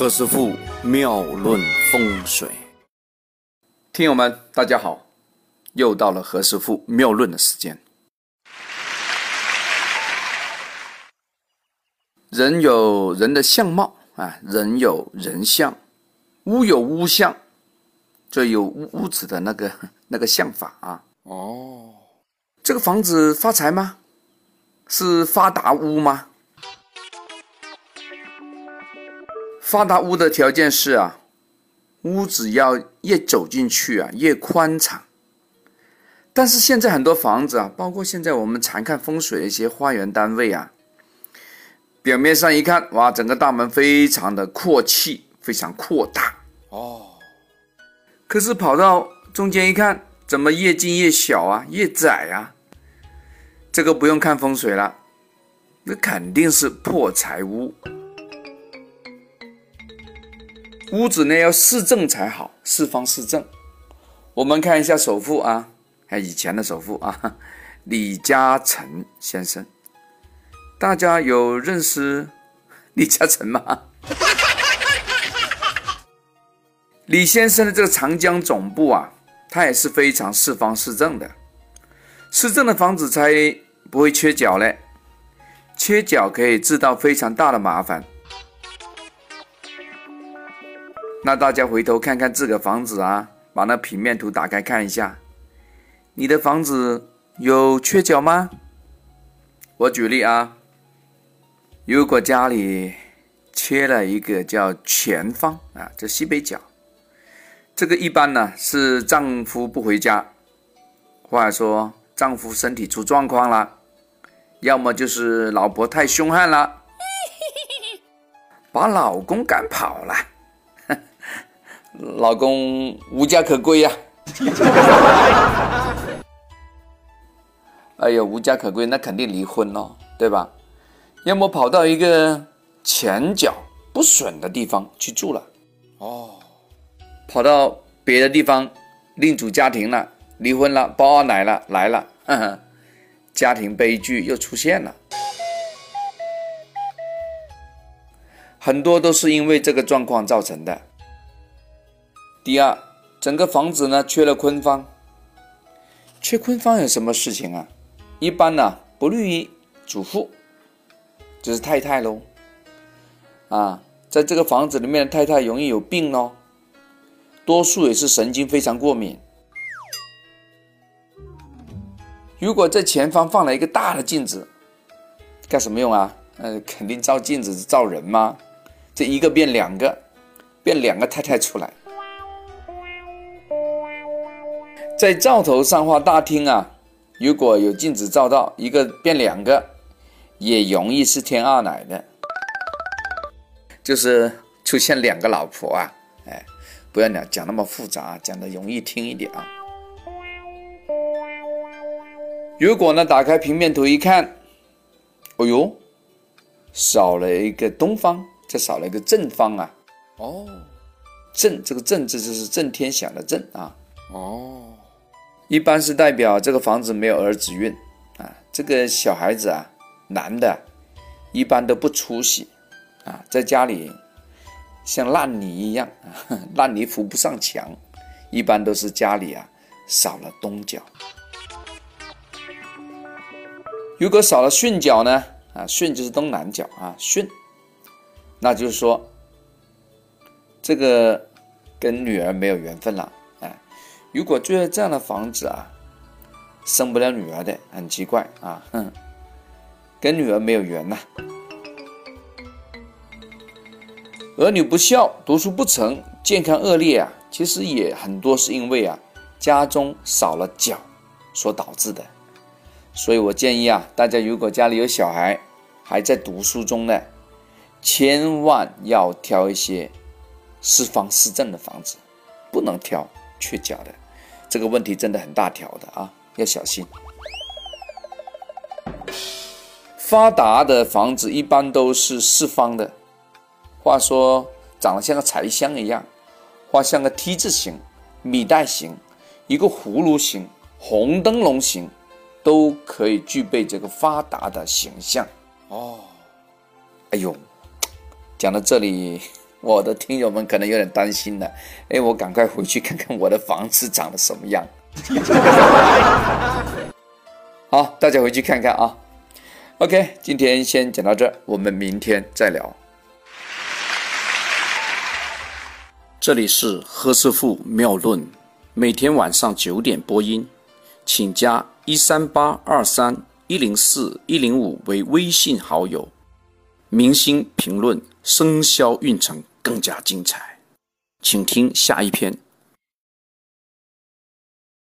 何师傅妙论风水，听友们大家好，又到了何师傅妙论的时间。人有人的相貌啊，人有人相，屋有屋相，这有屋屋子的那个那个相法啊。哦，这个房子发财吗？是发达屋吗？发达屋的条件是啊，屋子要越走进去啊越宽敞。但是现在很多房子啊，包括现在我们常看风水的一些花园单位啊，表面上一看，哇，整个大门非常的阔气，非常扩大哦。可是跑到中间一看，怎么越进越小啊，越窄啊？这个不用看风水了，那肯定是破财屋。屋子呢要四正才好，四方四正。我们看一下首富啊，还以前的首富啊，李嘉诚先生，大家有认识 李嘉诚吗？李先生的这个长江总部啊，他也是非常四方四正的，四正的房子才不会缺角嘞，缺角可以制造非常大的麻烦。那大家回头看看这个房子啊，把那平面图打开看一下，你的房子有缺角吗？我举例啊，如果家里缺了一个叫前方啊，这西北角，这个一般呢是丈夫不回家，或者说丈夫身体出状况了，要么就是老婆太凶悍了，把老公赶跑了。老公无家可归呀！哎呀，无家可归，那肯定离婚喽，对吧？要么跑到一个前脚不损的地方去住了，哦，跑到别的地方另组家庭了，离婚了，包二奶了来了，家庭悲剧又出现了，很多都是因为这个状况造成的。第二，整个房子呢缺了坤方，缺坤方有什么事情啊？一般呢不利于主妇，就是太太喽。啊，在这个房子里面的太太容易有病哦，多数也是神经非常过敏。如果在前方放了一个大的镜子，干什么用啊？呃，肯定照镜子照人吗？这一个变两个，变两个太太出来。在灶头上画大厅啊，如果有镜子照到一个变两个，也容易是天二奶的，就是出现两个老婆啊，哎，不要讲讲那么复杂，讲的容易听一点啊。如果呢，打开平面图一看，哦呦，少了一个东方，这少了一个正方啊，哦，正这个正字就是震天响的震啊，哦。一般是代表这个房子没有儿子运啊，这个小孩子啊，男的，一般都不出息啊，在家里像烂泥一样，烂泥扶不上墙，一般都是家里啊少了东角。如果少了巽角呢？啊，巽就是东南角啊，巽，那就是说这个跟女儿没有缘分了。如果住在这样的房子啊，生不了女儿的，很奇怪啊，哼，跟女儿没有缘呐。儿女不孝，读书不成，健康恶劣啊，其实也很多是因为啊，家中少了角所导致的。所以我建议啊，大家如果家里有小孩还在读书中呢，千万要挑一些四方四正的房子，不能挑缺角的。这个问题真的很大条的啊，要小心。发达的房子一般都是四方的，话说长得像个柴箱一样，画像个 T 字形、米袋形、一个葫芦形、红灯笼形，都可以具备这个发达的形象。哦，哎呦，讲到这里，我的听友们可能有点担心了，哎，我赶快回去看看我的房子长得什么样。好，大家回去看看啊。OK，今天先讲到这，我们明天再聊。这里是何师傅妙论，每天晚上九点播音，请加一三八二三一零四一零五为微信好友。明星评论，生肖运程更加精彩，请听下一篇。